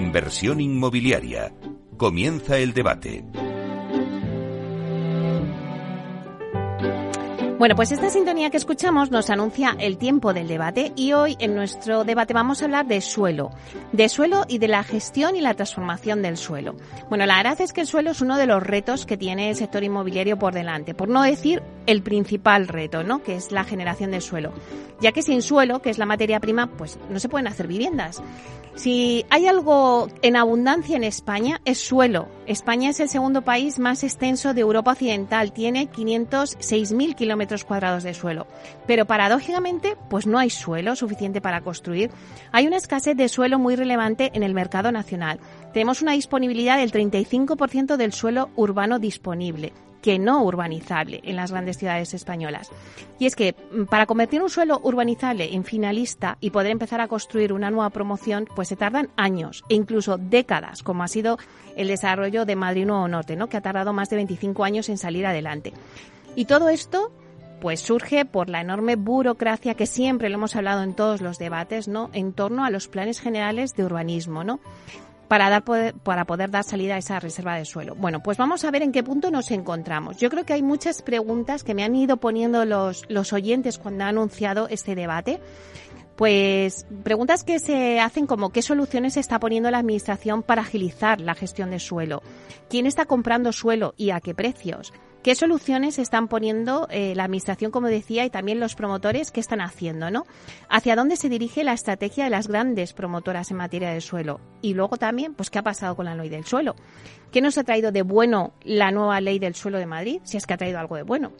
Inversión inmobiliaria. Comienza el debate. Bueno, pues esta sintonía que escuchamos nos anuncia el tiempo del debate y hoy en nuestro debate vamos a hablar de suelo, de suelo y de la gestión y la transformación del suelo. Bueno, la verdad es que el suelo es uno de los retos que tiene el sector inmobiliario por delante, por no decir el principal reto, ¿no? Que es la generación del suelo. Ya que sin suelo, que es la materia prima, pues no se pueden hacer viviendas. Si hay algo en abundancia en España, es suelo. España es el segundo país más extenso de Europa Occidental, tiene 506.000 kilómetros cuadrados de suelo. Pero paradójicamente, pues no hay suelo suficiente para construir. Hay una escasez de suelo muy relevante en el mercado nacional. Tenemos una disponibilidad del 35% del suelo urbano disponible que no urbanizable en las grandes ciudades españolas. Y es que mm, para convertir un suelo urbanizable en finalista y poder empezar a construir una nueva promoción, pues se tardan años e incluso décadas, como ha sido el desarrollo de Madrid Nuevo Norte, ¿no? que ha tardado más de 25 años en salir adelante. Y todo esto pues surge por la enorme burocracia que siempre lo hemos hablado en todos los debates, ¿no? En torno a los planes generales de urbanismo, ¿no? Para, dar poder, para poder dar salida a esa reserva de suelo. Bueno, pues vamos a ver en qué punto nos encontramos. Yo creo que hay muchas preguntas que me han ido poniendo los, los oyentes cuando ha anunciado este debate. Pues preguntas que se hacen como qué soluciones está poniendo la Administración para agilizar la gestión de suelo, quién está comprando suelo y a qué precios, ¿Qué soluciones están poniendo eh, la Administración, como decía, y también los promotores? ¿Qué están haciendo? ¿no? ¿Hacia dónde se dirige la estrategia de las grandes promotoras en materia de suelo? Y luego también, pues, ¿qué ha pasado con la ley del suelo? ¿Qué nos ha traído de bueno la nueva ley del suelo de Madrid? Si es que ha traído algo de bueno.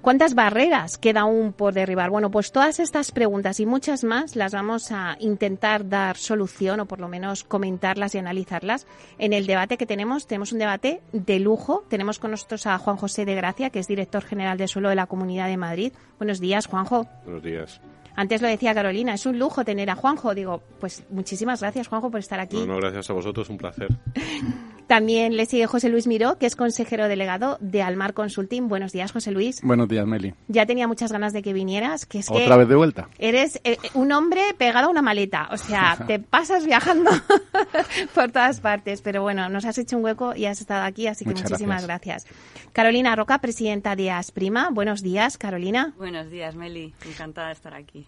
¿Cuántas barreras queda aún por derribar? Bueno, pues todas estas preguntas y muchas más las vamos a intentar dar solución o por lo menos comentarlas y analizarlas en el debate que tenemos. Tenemos un debate de lujo. Tenemos con nosotros a Juan José de Gracia, que es director general de suelo de la Comunidad de Madrid. Buenos días, Juanjo. Buenos días. Antes lo decía Carolina, es un lujo tener a Juanjo. Digo, pues muchísimas gracias, Juanjo, por estar aquí. No, gracias a vosotros, un placer. También le sigue José Luis Miró, que es consejero delegado de Almar Consulting. Buenos días, José Luis. Buenos días, Meli. Ya tenía muchas ganas de que vinieras. Que es ¿Otra vez de vuelta? Eres eh, un hombre pegado a una maleta. O sea, te pasas viajando por todas partes. Pero bueno, nos has hecho un hueco y has estado aquí, así que muchísimas gracias. Carolina Roca, presidenta de Asprima. Buenos días, Carolina. Buenos días, Meli. Encantada de estar aquí.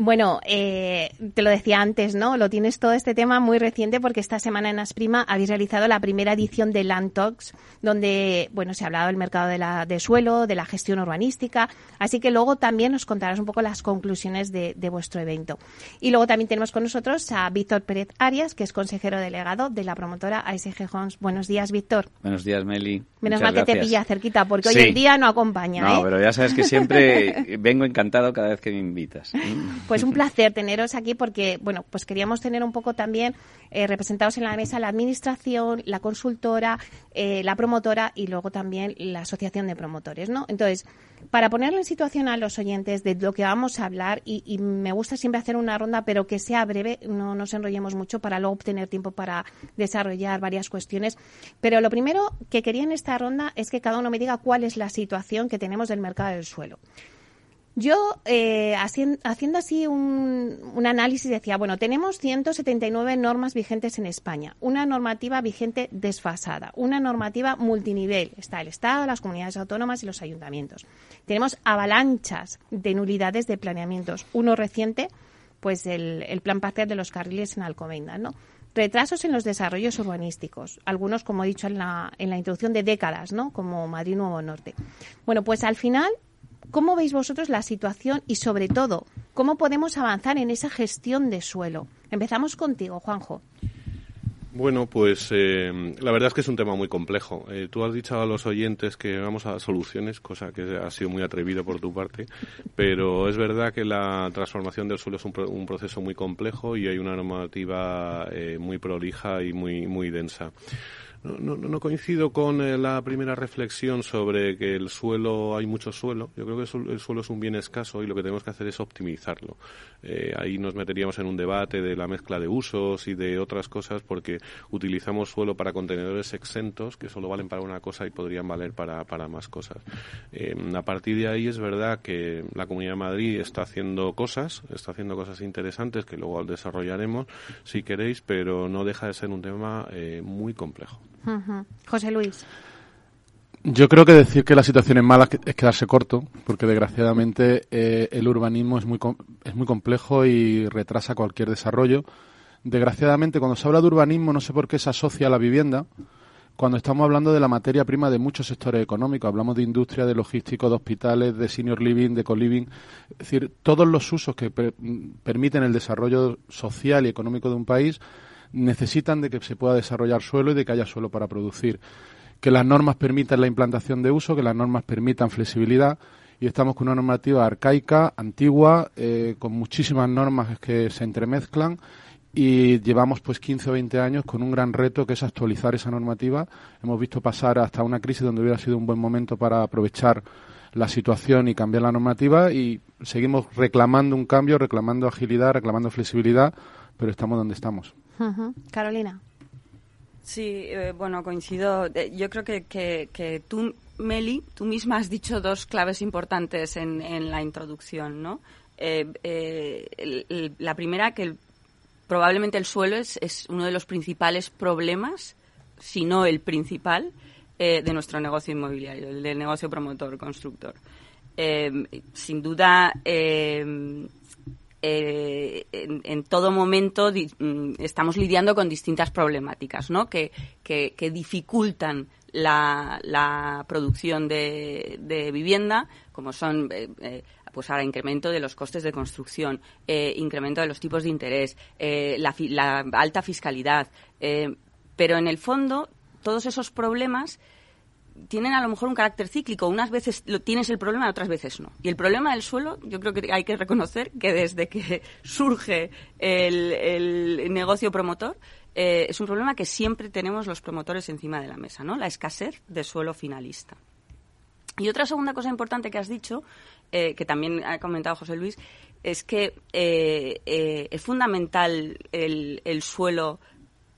Bueno, eh, te lo decía antes, ¿no? Lo tienes todo este tema muy reciente porque esta semana en Asprima habéis realizado la primera edición de Land Talks, donde, bueno, se ha hablado del mercado de, la, de suelo, de la gestión urbanística, así que luego también nos contarás un poco las conclusiones de, de vuestro evento. Y luego también tenemos con nosotros a Víctor Pérez Arias, que es consejero delegado de la promotora ASG Homes. Buenos días, Víctor. Buenos días, Meli. Menos mal que te pilla cerquita, porque hoy en día no acompaña. No, ¿eh? pero ya sabes que siempre vengo encantado cada vez que me invitas. Pues un placer teneros aquí porque, bueno, pues queríamos tener un poco también eh, representados en la mesa la administración, la consultora, eh, la promotora y luego también la asociación de promotores, ¿no? Entonces, para ponerle en situación a los oyentes de lo que vamos a hablar, y, y, me gusta siempre hacer una ronda, pero que sea breve, no nos enrollemos mucho para luego obtener tiempo para desarrollar varias cuestiones. Pero lo primero que quería en esta ronda es que cada uno me diga cuál es la situación que tenemos del mercado del suelo. Yo, eh, haciendo, haciendo, así un, un, análisis, decía, bueno, tenemos 179 normas vigentes en España, una normativa vigente desfasada, una normativa multinivel. Está el Estado, las comunidades autónomas y los ayuntamientos. Tenemos avalanchas de nulidades de planeamientos. Uno reciente, pues el, el plan parcial de los carriles en Alcobendas, ¿no? Retrasos en los desarrollos urbanísticos, algunos, como he dicho en la, en la introducción, de décadas, ¿no? Como Madrid Nuevo Norte. Bueno, pues al final ¿Cómo veis vosotros la situación y, sobre todo, cómo podemos avanzar en esa gestión de suelo? Empezamos contigo, Juanjo. Bueno, pues eh, la verdad es que es un tema muy complejo. Eh, tú has dicho a los oyentes que vamos a soluciones, cosa que ha sido muy atrevido por tu parte, pero es verdad que la transformación del suelo es un, un proceso muy complejo y hay una normativa eh, muy prolija y muy, muy densa. No, no, coincido con eh, la primera reflexión sobre que el suelo, hay mucho suelo. Yo creo que el suelo es un bien escaso y lo que tenemos que hacer es optimizarlo. Eh, ahí nos meteríamos en un debate de la mezcla de usos y de otras cosas porque utilizamos suelo para contenedores exentos que solo valen para una cosa y podrían valer para, más cosas. Eh, a partir de ahí es verdad que la Comunidad de Madrid está haciendo cosas, está haciendo cosas interesantes que luego desarrollaremos si queréis, pero no deja de ser un tema muy complejo. José Luis. Yo creo que decir que la situación es mala es quedarse corto, porque desgraciadamente eh, el urbanismo es muy, es muy complejo y retrasa cualquier desarrollo. Desgraciadamente, cuando se habla de urbanismo, no sé por qué se asocia a la vivienda, cuando estamos hablando de la materia prima de muchos sectores económicos. Hablamos de industria, de logístico, de hospitales, de senior living, de co-living. Es decir, todos los usos que permiten el desarrollo social y económico de un país necesitan de que se pueda desarrollar suelo y de que haya suelo para producir. Que las normas permitan la implantación de uso, que las normas permitan flexibilidad y estamos con una normativa arcaica, antigua, eh, con muchísimas normas que se entremezclan y llevamos pues 15 o 20 años con un gran reto que es actualizar esa normativa. Hemos visto pasar hasta una crisis donde hubiera sido un buen momento para aprovechar la situación y cambiar la normativa y seguimos reclamando un cambio, reclamando agilidad, reclamando flexibilidad, pero estamos donde estamos. Carolina. Sí, eh, bueno, coincido. Eh, yo creo que, que, tú, Meli, tú misma has dicho dos claves importantes en, en la introducción, ¿no? Eh, la primera, que probablemente el suelo es, es, uno de los principales problemas, si no el principal, de nuestro negocio inmobiliario, el del negocio promotor, constructor. sin duda, eh, en, todo momento mm, estamos lidiando con distintas problemáticas, ¿no? Que, que, dificultan la, producción de, vivienda, como son eh, eh, pues ahora incremento de los costes de construcción, incremento de los tipos de interés, la, la, alta fiscalidad. pero en el fondo, todos esos problemas tienen a lo mejor un carácter cíclico. Unas veces lo, tienes el problema, otras veces no. Y el problema del suelo, yo creo que hay que reconocer que desde que surge el, negocio promotor, eh, es un problema que siempre tenemos los promotores encima de la mesa, ¿no? La escasez de suelo finalista. Y otra segunda cosa importante que has dicho, eh, que también ha comentado José Luis, es que eh, es fundamental el, el suelo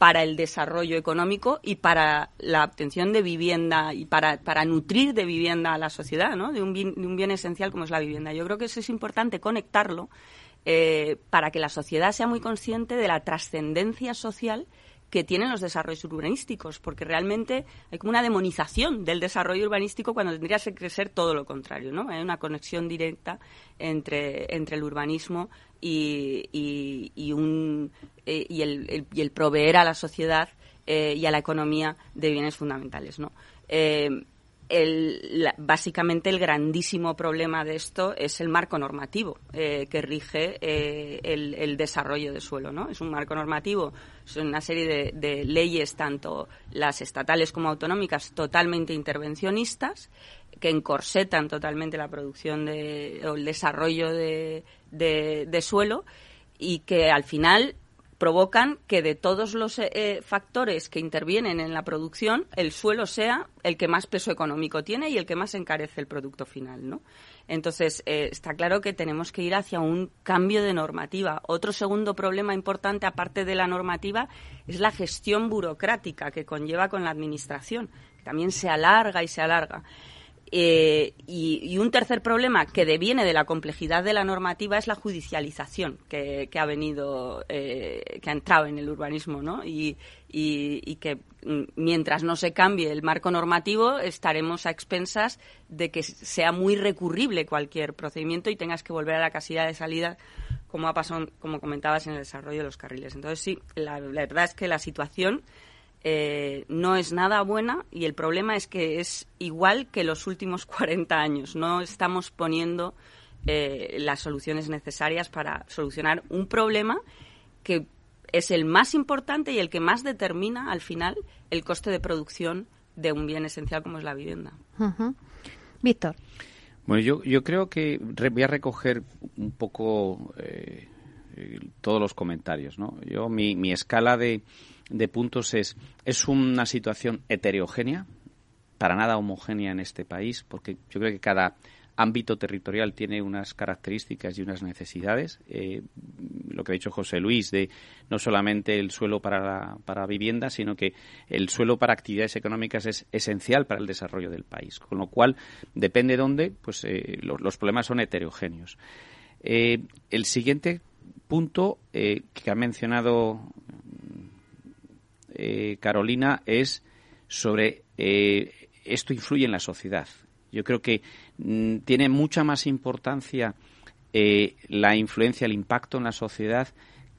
para el desarrollo económico y para la obtención de vivienda y para, para nutrir de vivienda a la sociedad, ¿no? de, un bien, de un bien esencial como es la vivienda. Yo creo que eso es importante conectarlo eh, para que la sociedad sea muy consciente de la trascendencia social que tienen los desarrollos urbanísticos, porque realmente hay como una demonización del desarrollo urbanístico cuando tendría que ser todo lo contrario, ¿no? Hay una conexión directa entre, entre el urbanismo y, y, un, eh, y, el, y, el, proveer a la sociedad eh, y a la economía de bienes fundamentales, ¿no? Eh, el, básicamente el grandísimo problema de esto es el marco normativo eh, que rige eh, el, desarrollo de suelo. ¿no? Es un marco normativo, son una serie de, leyes, tanto las estatales como autonómicas, totalmente intervencionistas, que encorsetan totalmente la producción de, o el desarrollo de, de suelo y que al final provocan que de todos los eh, eh, factores que intervienen en la producción, el suelo sea el que más peso económico tiene y el que más encarece el producto final, ¿no? Entonces, eh, está claro que tenemos que ir hacia un cambio de normativa. Otro segundo problema importante, aparte de la normativa, es la gestión burocrática que conlleva con la Administración, que también se alarga y se alarga. Eh, y, un tercer problema que deviene de la complejidad de la normativa es la judicialización que, ha venido, eh, que ha entrado en el urbanismo, ¿no? Y, que mm, mientras no se cambie el marco normativo estaremos a expensas de que sea muy recurrible cualquier procedimiento y tengas que volver a la casilla de salida como ha pasado, como comentabas, en el desarrollo de los carriles. Entonces sí, la verdad es que la situación eh, no es nada buena y el problema es que es igual que los últimos 40 años. No estamos poniendo eh, las soluciones necesarias para solucionar un problema que es el más importante y el que más determina al final el coste de producción de un bien esencial como es la vivienda. Víctor. Bueno, yo, yo creo que voy a recoger un poco eh, todos los comentarios. ¿no? Yo, mi, mi escala de, de puntos es, es una situación heterogénea, para nada homogénea en este país, porque yo creo que cada ámbito territorial tiene unas características y unas necesidades. Eh, lo que ha dicho José Luis, de no solamente el suelo para, para vivienda, sino que el suelo para actividades económicas es esencial para el desarrollo del país. Con lo cual, depende de dónde, pues eh, los, problemas son heterogéneos. Eh, el siguiente punto que ha mencionado Carolina es sobre esto influye en la sociedad. Yo creo que mm, tiene mucha más importancia eh, la influencia, el impacto en la sociedad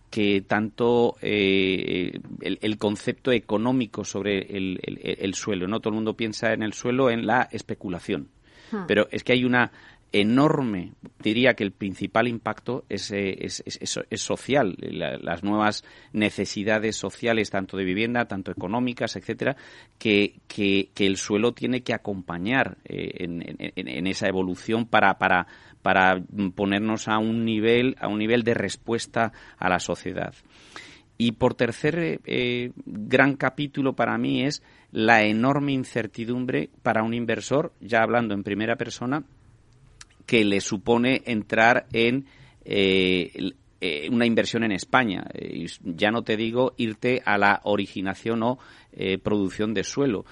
que tanto eh, el, concepto económico sobre el, suelo. No todo el mundo piensa en el suelo en la especulación, hmm. pero es que hay una enorme. Diría que el principal impacto es, eh, social. las nuevas necesidades sociales, tanto de vivienda, tanto económicas, etcétera, que, el suelo tiene que acompañar eh, en, en, esa evolución para ponernos a un nivel, a un nivel de respuesta a la sociedad. Y por tercer eh, gran capítulo para mí es la enorme incertidumbre para un inversor, ya hablando en primera persona, que le supone entrar en eh, eh, una inversión en España. Eh, ya no te digo irte a la originación o producción de suelo.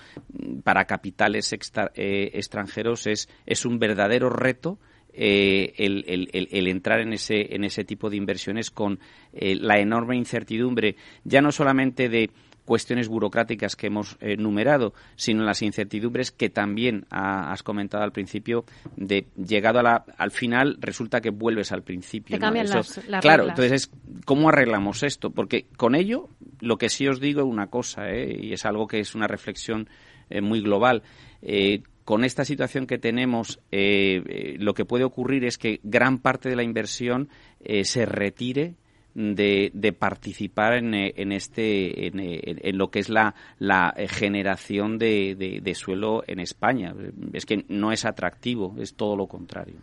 Para capitales extranjeros es, es un verdadero reto el, el, entrar en ese, en ese tipo de inversiones con la enorme incertidumbre, ya no solamente de cuestiones burocráticas que hemos eh, numerado, sino las incertidumbres que también has comentado al principio, de llegado a la, al final resulta que vuelves al principio. claro, entonces es cómo arreglamos esto, porque con ello lo que sí os digo es una cosa, ¿eh? y es algo que es una reflexión eh, muy global. con esta situación que tenemos, lo que puede ocurrir es que gran parte de la inversión se retire de, de participar en, eh, en este en, en, lo que es la, la generación de, de, suelo en España. Es que no es atractivo, es todo lo contrario.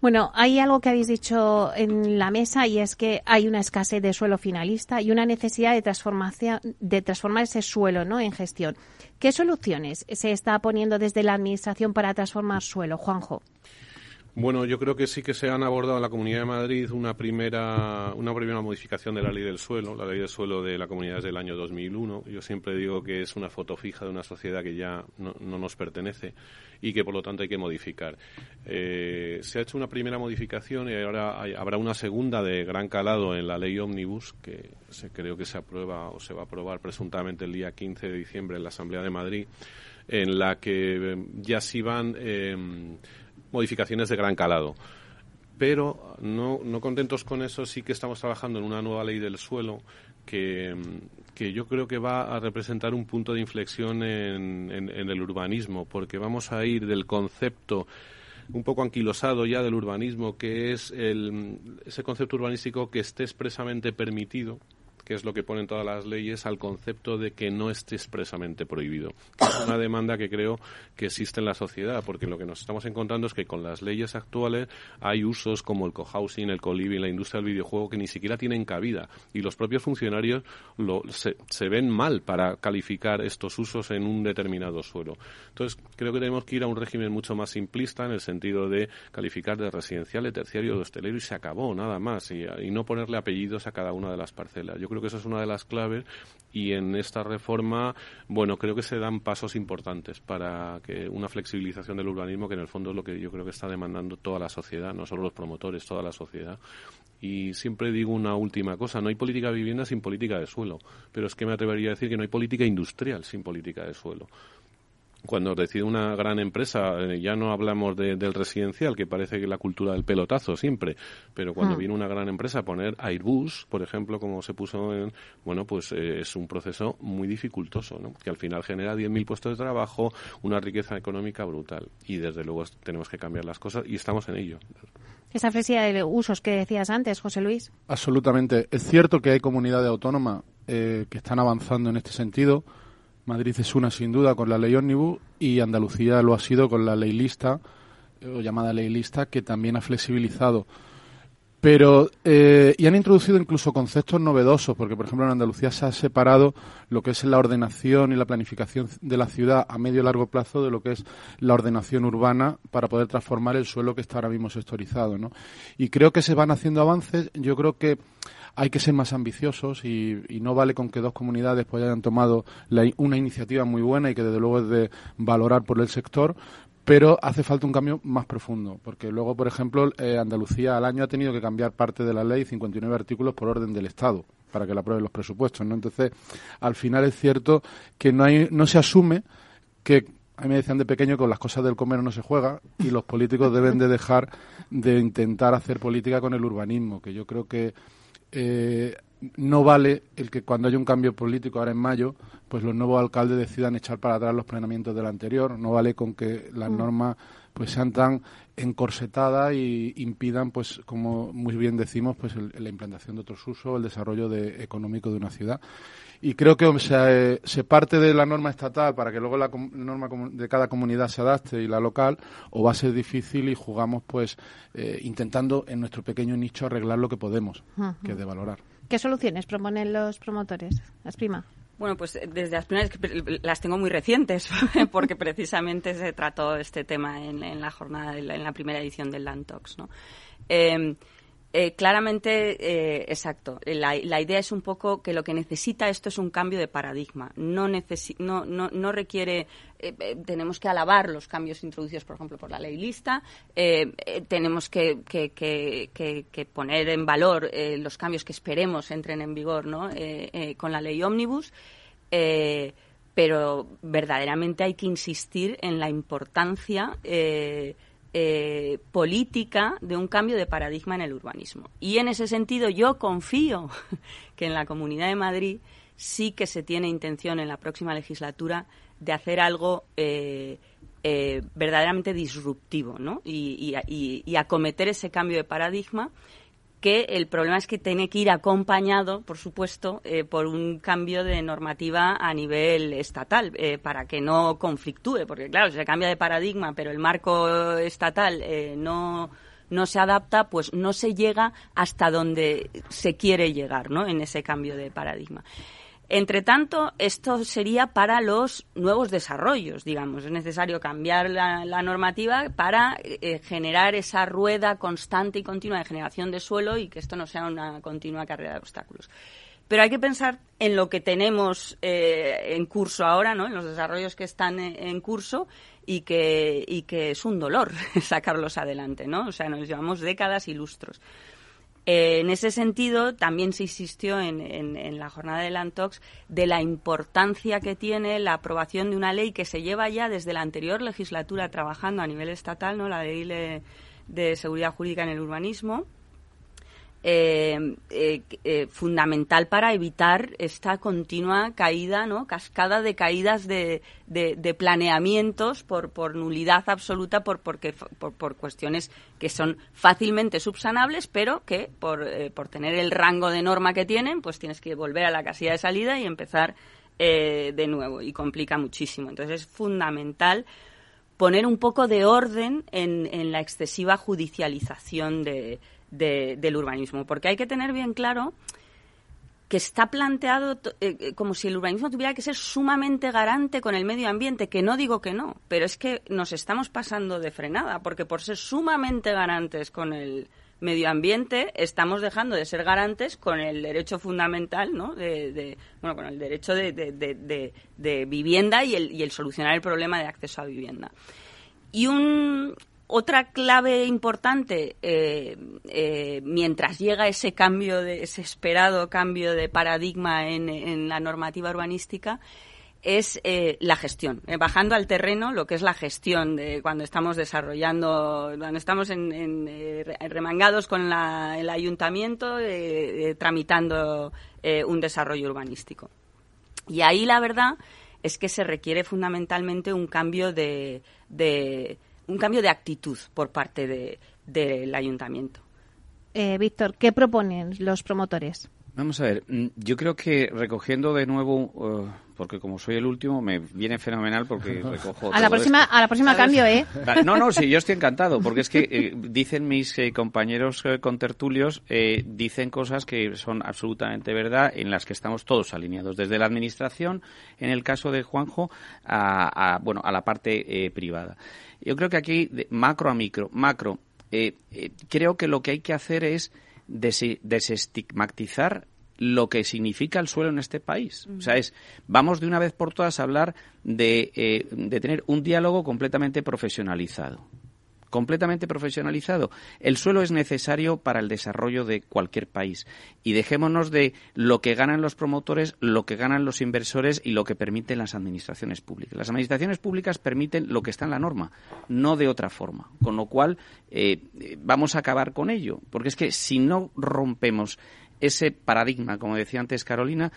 Bueno, hay algo que habéis dicho en la mesa y es que hay una escasez de suelo finalista y una necesidad de transformación de transformar ese suelo, ¿no? En gestión. ¿Qué soluciones se está poniendo desde la administración para transformar suelo, Juanjo? Bueno, yo creo que sí que se han abordado en la Comunidad de Madrid una primera, una primera modificación de la ley del suelo, la ley del suelo de la comunidad es del año 2001. Yo siempre digo que es una foto fija de una sociedad que ya no, nos pertenece y que por lo tanto hay que modificar. Eh, se ha hecho una primera modificación y ahora habrá una segunda de gran calado en la ley Omnibus que se, creo que se aprueba o se va a aprobar presuntamente el día 15 de diciembre en la Asamblea de Madrid, en la que eh, ya sí van. Eh, modificaciones de gran calado. Pero no, no contentos con eso, sí que estamos trabajando en una nueva ley del suelo que, que yo creo que va a representar un punto de inflexión en, en, el urbanismo, porque vamos a ir del concepto un poco anquilosado ya del urbanismo, que es el, ese concepto urbanístico que esté expresamente permitido, que es lo que ponen todas las leyes, al concepto de que no esté expresamente prohibido. es una demanda que creo que existe en la sociedad, porque lo que nos estamos encontrando es que con las leyes actuales hay usos como el cohousing, el co-living, la industria del videojuego que ni siquiera tienen cabida y los propios funcionarios se ven mal para calificar estos usos en un determinado suelo. Entonces, creo que tenemos que ir a un régimen mucho más simplista en el sentido de calificar de residencial, de terciario, de hostelero y se acabó, nada más, y, y no ponerle apellidos a cada una de las parcelas. Yo creo que esa es una de las claves y en esta reforma, bueno, creo que se dan pasos importantes para que una flexibilización del urbanismo, que en el fondo es lo que yo creo que está demandando toda la sociedad, no solo los promotores, toda la sociedad. Y siempre digo una última cosa, no hay política de vivienda sin política de suelo, pero es que me atrevería a decir que no hay política industrial sin política de suelo cuando decide una gran empresa, eh, ya no hablamos del residencial, que parece que la cultura del pelotazo siempre, pero cuando hmm. viene una gran empresa a poner Airbus, por ejemplo, como se puso en, bueno, pues eh, es un proceso muy dificultoso, ¿no? que al final genera 10.000 puestos de trabajo, una riqueza económica brutal. Y desde luego tenemos que cambiar las cosas y estamos en ello. Esa flexibilidad de usos que decías antes, José Luis. Absolutamente. Es cierto que hay comunidades autónomas eh, que están avanzando en este sentido Madrid es una sin duda con la ley ómnibus y Andalucía lo ha sido con la ley lista o llamada ley lista que también ha flexibilizado. Pero, eh, y han introducido incluso conceptos novedosos, porque por ejemplo en Andalucía se ha separado lo que es la ordenación y la planificación de la ciudad a medio y largo plazo de lo que es la ordenación urbana para poder transformar el suelo que está ahora mismo sectorizado, ¿no? Y creo que se van haciendo avances, yo creo que hay que ser más ambiciosos y, no vale con que dos comunidades pues hayan tomado una iniciativa muy buena y que desde luego es de valorar por el sector, pero hace falta un cambio más profundo, porque luego, por ejemplo, eh, Andalucía al año ha tenido que cambiar parte de la ley, 59 artículos por orden del Estado, para que la aprueben los presupuestos, ¿no? Entonces, al final es cierto que no hay, no se asume que a mí me decían de pequeño que con las cosas del comer no se juega y los políticos deben de dejar de intentar hacer política con el urbanismo, que yo creo que eh, no vale el que cuando haya un cambio político ahora en mayo, pues los nuevos alcaldes decidan echar para atrás los planeamientos del anterior. No vale con que las mm. normas pues sean tan encorsetadas y impidan, pues como muy bien decimos, pues la implantación de otros usos, el desarrollo de, económico de una ciudad. Y creo que o sea, se parte de la norma estatal para que luego la norma de cada comunidad se adapte y la local, o va a ser difícil y jugamos pues eh, intentando en nuestro pequeño nicho arreglar lo que podemos, que es de valorar. ¿Qué soluciones proponen los promotores? Las prima. Bueno, pues eh, desde las primeras las tengo muy recientes, porque precisamente se trató este tema en, la jornada, en la primera edición del Land Talks, ¿no? Em, eh, claramente, eh, exacto. La, idea es un poco que lo que necesita esto es un cambio de paradigma. No, no, no, requiere. Eh, tenemos que alabar los cambios introducidos, por ejemplo, por la ley lista. tenemos que, que, poner en valor los cambios que esperemos entren en vigor ¿no? con la ley ómnibus. pero verdaderamente hay que insistir en la importancia eh, política de un cambio de paradigma en el urbanismo. Y en ese sentido yo confío que en la Comunidad de Madrid sí que se tiene intención en la próxima legislatura de hacer algo eh, eh, verdaderamente disruptivo ¿no? y, y acometer ese cambio de paradigma que el problema es que tiene que ir acompañado, por supuesto, eh, por un cambio de normativa a nivel estatal, eh, para que no conflictúe, porque claro, si se cambia de paradigma, pero el marco estatal eh, no no se adapta, pues no se llega hasta donde se quiere llegar, ¿no? En ese cambio de paradigma. Entre tanto, esto sería para los nuevos desarrollos, digamos. Es necesario cambiar la, normativa para eh, generar esa rueda constante y continua de generación de suelo y que esto no sea una continua carrera de obstáculos. Pero hay que pensar en lo que tenemos eh, en curso ahora, ¿no? En los desarrollos que están en curso y que, y que es un dolor sacarlos adelante, ¿no? O sea, nos llevamos décadas y lustros. Eh, en ese sentido, también se insistió en, la jornada de Lantox de la importancia que tiene la aprobación de una ley que se lleva ya desde la anterior legislatura trabajando a nivel estatal, ¿no? la ley de seguridad jurídica en el urbanismo, eh, eh, eh, fundamental para evitar esta continua caída, ¿no? cascada de caídas de, de, planeamientos por, por, nulidad absoluta, por, porque, por, por, cuestiones que son fácilmente subsanables, pero que por, por tener el rango de norma que tienen, pues tienes que volver a la casilla de salida y empezar de nuevo, y complica muchísimo. Entonces es fundamental poner un poco de orden en, en la excesiva judicialización de, del urbanismo, porque hay que tener bien claro que está planteado eh, eh, como si el urbanismo tuviera que ser sumamente garante con el medio ambiente, que no digo que no, pero es que nos estamos pasando de frenada, porque por ser sumamente garantes con el medio ambiente, estamos dejando de ser garantes con el derecho fundamental, ¿no? De, bueno, con el derecho de, vivienda y el, y el solucionar el problema de acceso a vivienda. Y un, otra clave importante, eh, eh, mientras llega ese cambio, de, ese esperado cambio de paradigma en, la normativa urbanística, es eh, la gestión. bajando al terreno, lo que es la gestión de cuando estamos desarrollando, cuando estamos en, remangados con el ayuntamiento, tramitando un desarrollo urbanístico. Y ahí la verdad es que se requiere fundamentalmente un cambio de un cambio de actitud por parte del ayuntamiento. Eh, Víctor, ¿qué proponen los promotores? Vamos a ver, mm, yo creo que recogiendo de nuevo, uh, porque como soy el último, me viene fenomenal porque recojo. A la próxima, a la próxima cambio, ¿eh? No, no, sí, yo estoy encantado, porque es que eh, dicen mis eh, compañeros eh, contertulios, eh, dicen cosas que son absolutamente verdad, en las que estamos todos alineados, desde la administración, en el caso de Juanjo, a, a bueno, a la parte privada. Yo creo que aquí, de macro a micro, macro, creo que lo que hay que hacer es desestigmatizar lo que significa el suelo en este país. O sea, es, vamos de una vez por todas a hablar de, eh, de tener un diálogo completamente profesionalizado completamente profesionalizado. El suelo es necesario para el desarrollo de cualquier país. Y dejémonos de lo que ganan los promotores, lo que ganan los inversores y lo que permiten las administraciones públicas. Las administraciones públicas permiten lo que está en la norma, no de otra forma. Con lo cual, eh, vamos a acabar con ello. Porque es que si no rompemos ese paradigma, como decía antes Carolina,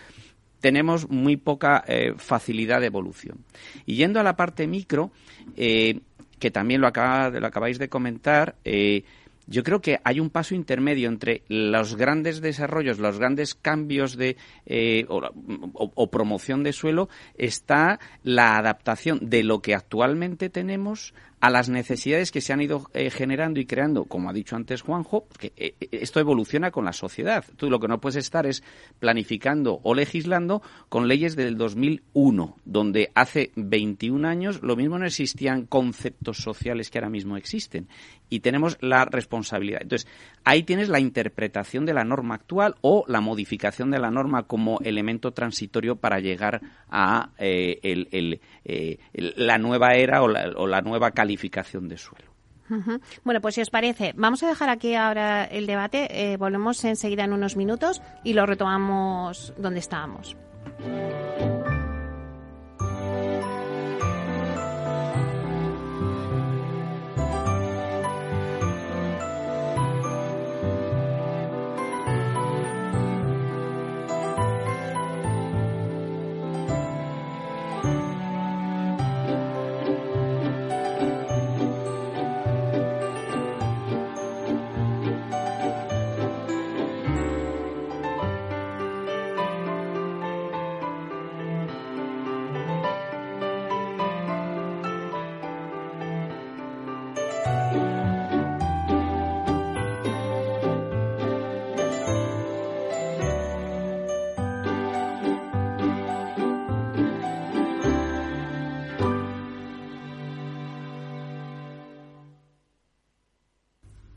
tenemos muy poca eh, facilidad de evolución. Y yendo a la parte micro, eh, que también lo, acaba, lo acabáis de comentar, eh, yo creo que hay un paso intermedio entre los grandes desarrollos, los grandes cambios de eh, o, promoción de suelo, está la adaptación de lo que actualmente tenemos a las necesidades que se han ido eh, generando y creando, como ha dicho antes Juanjo, que eh, esto evoluciona con la sociedad. Tú lo que no puedes estar es planificando o legislando con leyes del 2001, donde hace 21 años lo mismo no existían conceptos sociales que ahora mismo existen. Y tenemos la responsabilidad. Entonces, ahí tienes la interpretación de la norma actual o la modificación de la norma como elemento transitorio para llegar a eh, la nueva era o la, o la nueva calidad de suelo. Bueno, pues si os parece, vamos a dejar aquí ahora el debate, eh, volvemos enseguida en unos minutos y lo retomamos donde estábamos.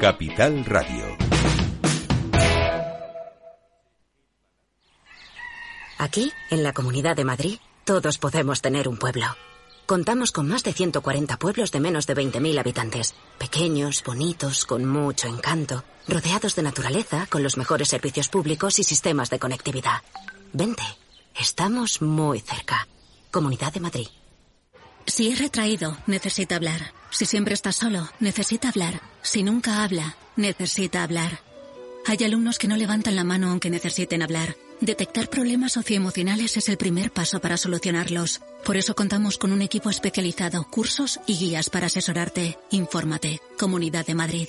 Capital Radio. Aquí, en la Comunidad de Madrid, todos podemos tener un pueblo. Contamos con más de 140 pueblos de menos de 20.000 habitantes. Pequeños, bonitos, con mucho encanto, rodeados de naturaleza, con los mejores servicios públicos y sistemas de conectividad. Vente, estamos muy cerca. Comunidad de Madrid. Si es retraído, necesita hablar. Si siempre está solo, necesita hablar. Si nunca habla, necesita hablar. Hay alumnos que no levantan la mano aunque necesiten hablar. Detectar problemas socioemocionales es el primer paso para solucionarlos. Por eso contamos con un equipo especializado, cursos y guías para asesorarte. Infórmate. Comunidad de Madrid.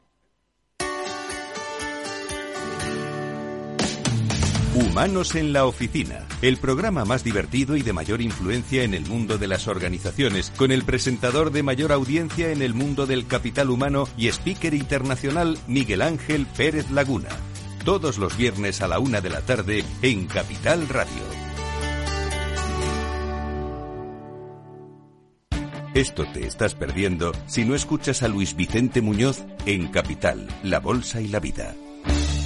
Humanos en la Oficina, el programa más divertido y de mayor influencia en el mundo de las organizaciones, con el presentador de mayor audiencia en el mundo del capital humano y speaker internacional Miguel Ángel Pérez Laguna. Todos los viernes a la una de la tarde en Capital Radio. Esto te estás perdiendo si no escuchas a Luis Vicente Muñoz en Capital, La Bolsa y la Vida.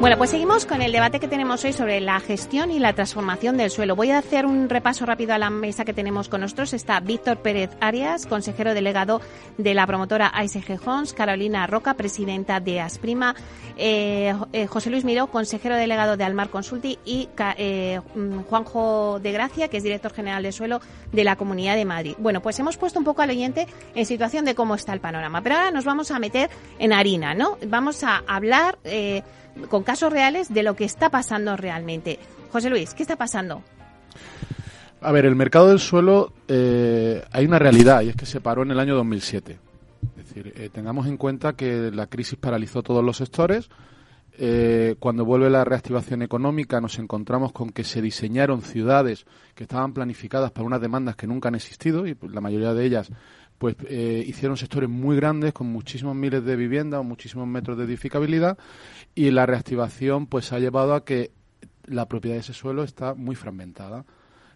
Bueno, pues seguimos con el debate que tenemos hoy sobre la gestión y la transformación del suelo. Voy a hacer un repaso rápido a la mesa que tenemos con nosotros. Está Víctor Pérez Arias, consejero delegado de la promotora ASG Homes, Carolina Roca, presidenta de Asprima, eh, eh, José Luis Miró, consejero delegado de Almar Consulti y eh, mm, Juanjo de Gracia, que es director general de suelo de la Comunidad de Madrid. Bueno, pues hemos puesto un poco al oyente en situación de cómo está el panorama. Pero ahora nos vamos a meter en harina, ¿no? Vamos a hablar con casos reales de lo que está pasando realmente. José Luis, ¿qué está pasando? A ver, el mercado del suelo, eh, hay una realidad y es que se paró en el año 2007. Es decir, eh, tengamos en cuenta que la crisis paralizó todos los sectores. Eh, cuando vuelve la reactivación económica nos encontramos con que se diseñaron ciudades que estaban planificadas para unas demandas que nunca han existido y la mayoría de ellas pues eh, hicieron sectores muy grandes con muchísimos miles de viviendas o muchísimos metros de edificabilidad y la reactivación pues ha llevado a que la propiedad de ese suelo está muy fragmentada.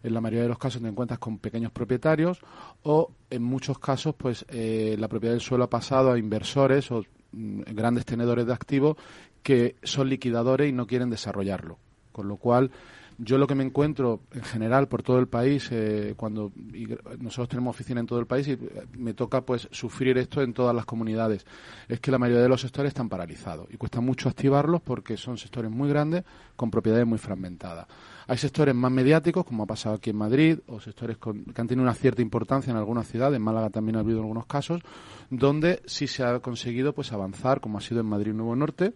En la mayoría de los casos te encuentras con pequeños propietarios o en muchos casos pues eh, la propiedad del suelo ha pasado a inversores o mm, grandes tenedores de activos que son liquidadores y no quieren desarrollarlo. Con lo cual yo lo que me encuentro en general por todo el país, eh, cuando nosotros tenemos oficina en todo el país y eh, me toca pues sufrir esto en todas las comunidades, es que la mayoría de los sectores están paralizados y cuesta mucho activarlos porque son sectores muy grandes con propiedades muy fragmentadas. Hay sectores más mediáticos, como ha pasado aquí en Madrid, o sectores que han tenido una cierta importancia en algunas ciudades, en Málaga también ha habido algunos casos, donde sí se ha conseguido pues avanzar, como ha sido en Madrid Nuevo Norte,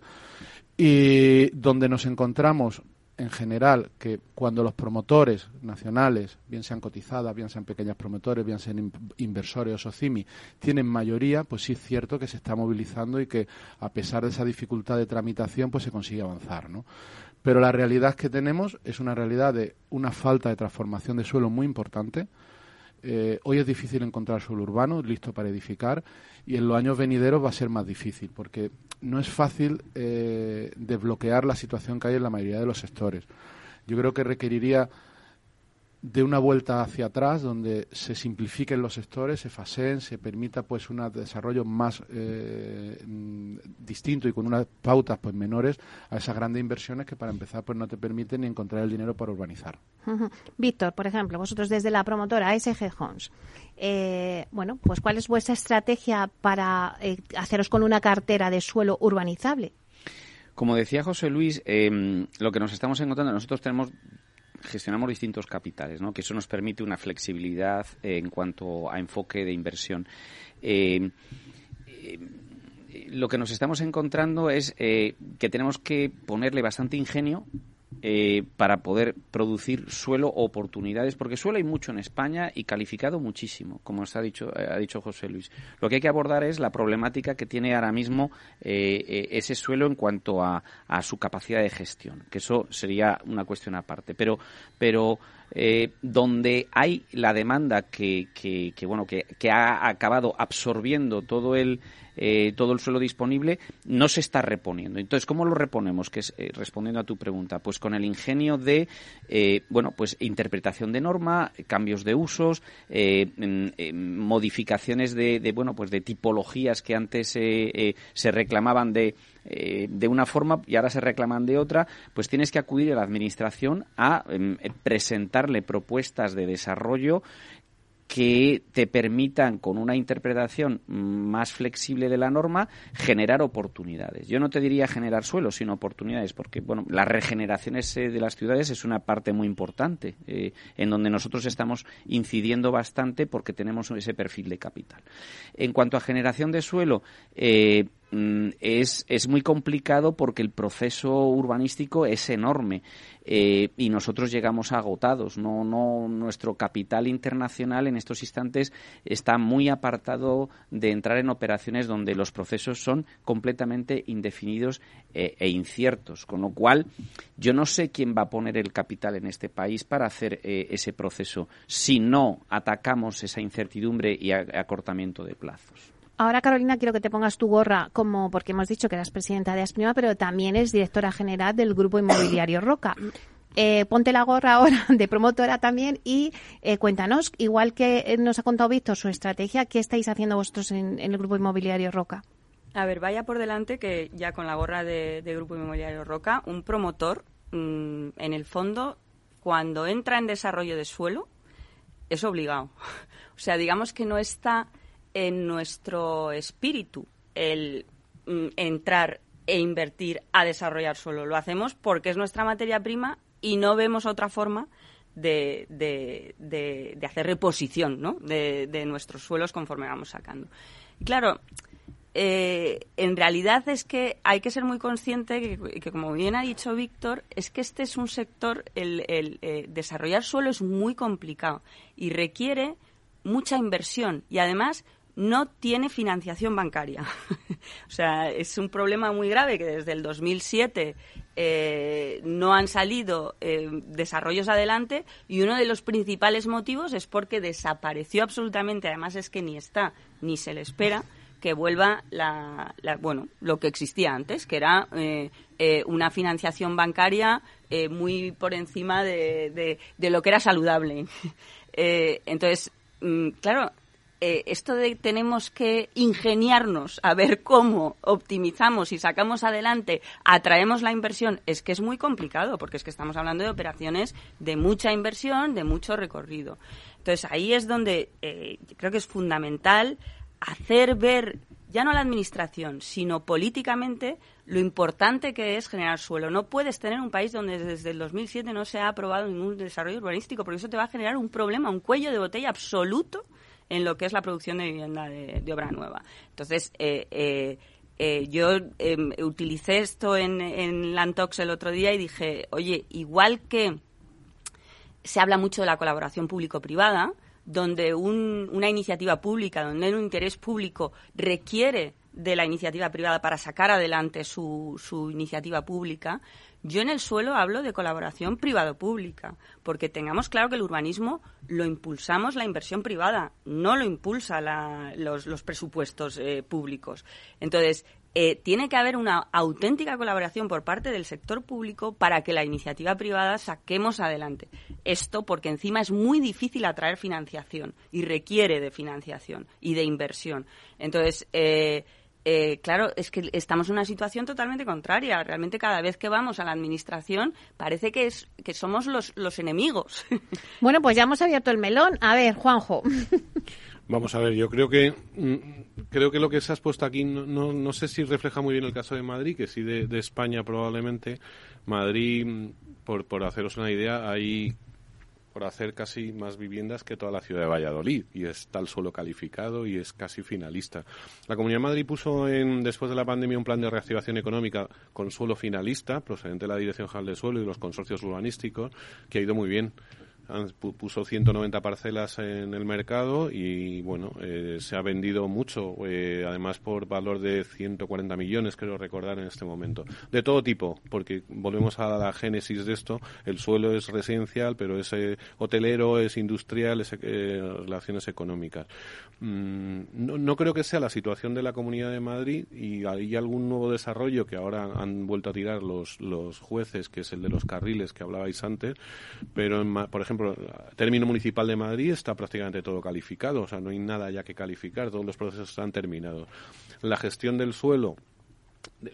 y donde nos encontramos en general que cuando los promotores nacionales, bien sean cotizadas, bien sean pequeñas promotores, bien sean inversores o SOCIMI, tienen mayoría, pues sí es cierto que se está movilizando y que a pesar de esa dificultad de tramitación, pues se consigue avanzar, ¿no? Pero la realidad que tenemos es una realidad de una falta de transformación de suelo muy importante. Eh, hoy es difícil encontrar suelo urbano listo para edificar y en los años venideros va a ser más difícil porque no es fácil eh, desbloquear la situación que hay en la mayoría de los sectores. Yo creo que requeriría de una vuelta hacia atrás donde se simplifiquen los sectores, se faseen, se permita pues un desarrollo más eh, mm, distinto y con unas pautas pues menores a esas grandes inversiones que para empezar pues no te permiten ni encontrar el dinero para urbanizar. Víctor, por ejemplo, vosotros desde la promotora SG Homes, eh, bueno, pues ¿cuál es vuestra estrategia para eh, haceros con una cartera de suelo urbanizable? Como decía José Luis, em, lo que nos estamos encontrando, nosotros tenemos gestionamos distintos capitales, ¿no? que eso nos permite una flexibilidad en cuanto a enfoque de inversión. Eh, eh, lo que nos estamos encontrando es eh, que tenemos que ponerle bastante ingenio eh, para poder producir suelo oportunidades, porque suelo hay mucho en España y calificado muchísimo, como ha dicho, eh, ha dicho José Luis. Lo que hay que abordar es la problemática que tiene ahora mismo eh, ese suelo en cuanto a, su capacidad de gestión, que eso sería una cuestión aparte. Pero, pero donde hay la demanda que, que, que bueno que, que ha acabado absorbiendo todo el eh, todo el suelo disponible, no se está reponiendo. Entonces, ¿cómo lo reponemos? Que eh, respondiendo a tu pregunta, pues con el ingenio de, eh, bueno, pues interpretación de norma, cambios de usos, modificaciones de, de, bueno, pues de tipologías que antes se reclamaban de de una forma y ahora se reclaman de otra, pues tienes que acudir a la administración a em, presentarle propuestas de desarrollo que te permitan, con una interpretación más flexible de la norma, generar oportunidades. Yo no te diría generar suelo, sino oportunidades, porque bueno, las regeneraciones eh, de las ciudades es una parte muy importante, eh, en donde nosotros estamos incidiendo bastante porque tenemos ese perfil de capital. En cuanto a generación de suelo, eh, es, es muy complicado porque el proceso urbanístico es enorme eh, y nosotros llegamos agotados. No, no, nuestro capital internacional en estos instantes está muy apartado de entrar en operaciones donde los procesos son completamente indefinidos eh, e inciertos. Con lo cual, yo no sé quién va a poner el capital en este país para hacer eh, ese proceso si no atacamos esa incertidumbre y acortamiento de plazos. Ahora, Carolina, quiero que te pongas tu gorra como, porque hemos dicho que eras presidenta de Asprima, pero también es directora general del Grupo Inmobiliario Roca. Eh, ponte la gorra ahora de promotora también y eh, cuéntanos, igual que nos ha contado Víctor su estrategia, ¿qué estáis haciendo vosotros en, el Grupo Inmobiliario Roca? A ver, vaya por delante que ya con la gorra de, Grupo Inmobiliario Roca, un promotor, mm, en el fondo, cuando entra en desarrollo de suelo, es obligado. O sea, digamos que no está en nuestro espíritu el mm, entrar e invertir a desarrollar suelo. Lo hacemos porque es nuestra materia prima y no vemos otra forma de, de, hacer reposición ¿no? de, nuestros suelos conforme vamos sacando. Y claro, eh, en realidad es que hay que ser muy consciente que, que, como bien ha dicho Víctor, es que este es un sector, el, el eh, desarrollar suelo es muy complicado y requiere mucha inversión y además no tiene financiación bancaria. o sea, es un problema muy grave que desde el 2007 eh, no han salido eh, desarrollos adelante y uno de los principales motivos es porque desapareció absolutamente, además es que ni está ni se le espera que vuelva la, bueno lo que existía antes que era eh, una financiación bancaria muy por encima de, de, lo que era saludable entonces mm, claro eh, esto de tenemos que ingeniarnos a ver cómo optimizamos y sacamos adelante, atraemos la inversión, es que es muy complicado, porque es que estamos hablando de operaciones de mucha inversión, de mucho recorrido. Entonces ahí es donde eh, creo que es fundamental hacer ver ya no a la administración, sino políticamente lo importante que es generar suelo. No puedes tener un país donde desde el 2007 no se ha aprobado ningún desarrollo urbanístico, porque eso te va a generar un problema, un cuello de botella absoluto en lo que es la producción de vivienda de, obra nueva. Entonces, eh, eh, eh, yo em, utilicé esto en, en Lantox el otro día y dije, oye, igual que se habla mucho de la colaboración público-privada, donde una iniciativa pública, donde un interés público requiere de la iniciativa privada para sacar adelante su, su iniciativa pública, yo en el suelo hablo de colaboración privado-pública, porque tengamos claro que el urbanismo lo impulsamos la inversión privada, no lo impulsa los, presupuestos eh, públicos. Entonces, eh, tiene que haber una auténtica colaboración por parte del sector público para que la iniciativa privada saquemos adelante. Esto porque encima es muy difícil atraer financiación y requiere de financiación y de inversión. Entonces, eh, eh, claro, es que estamos en una situación totalmente contraria. Realmente cada vez que vamos a la administración parece que, es, que somos los, los enemigos. Bueno, pues ya hemos abierto el melón. A ver, Juanjo. Vamos a ver, yo creo que mm, creo que lo que se has puesto aquí no, no, no sé si refleja muy bien el caso de Madrid, que sí de, de España probablemente. Madrid, mm, por, por haceros una idea, hay por hacer casi más viviendas que toda la ciudad de Valladolid y está el suelo calificado y es casi finalista. La Comunidad de Madrid puso en, después de la pandemia un plan de reactivación económica con suelo finalista procedente de la Dirección General de Suelo y los consorcios urbanísticos que ha ido muy bien puso 190 parcelas en el mercado y bueno eh, se ha vendido mucho eh, además por valor de 140 millones creo recordar en este momento. De todo tipo porque volvemos a la génesis de esto. El suelo es residencial pero es eh, hotelero es industrial es relaciones económicas. Mm, no, no, creo que sea la situación de la Comunidad de Madrid y hay algún nuevo desarrollo que ahora han vuelto a tirar los los jueces que es el de los carriles que hablabais antes pero por ejemplo el término municipal de Madrid está prácticamente todo calificado, o sea, no hay nada ya que calificar, todos los procesos están terminados. La gestión del suelo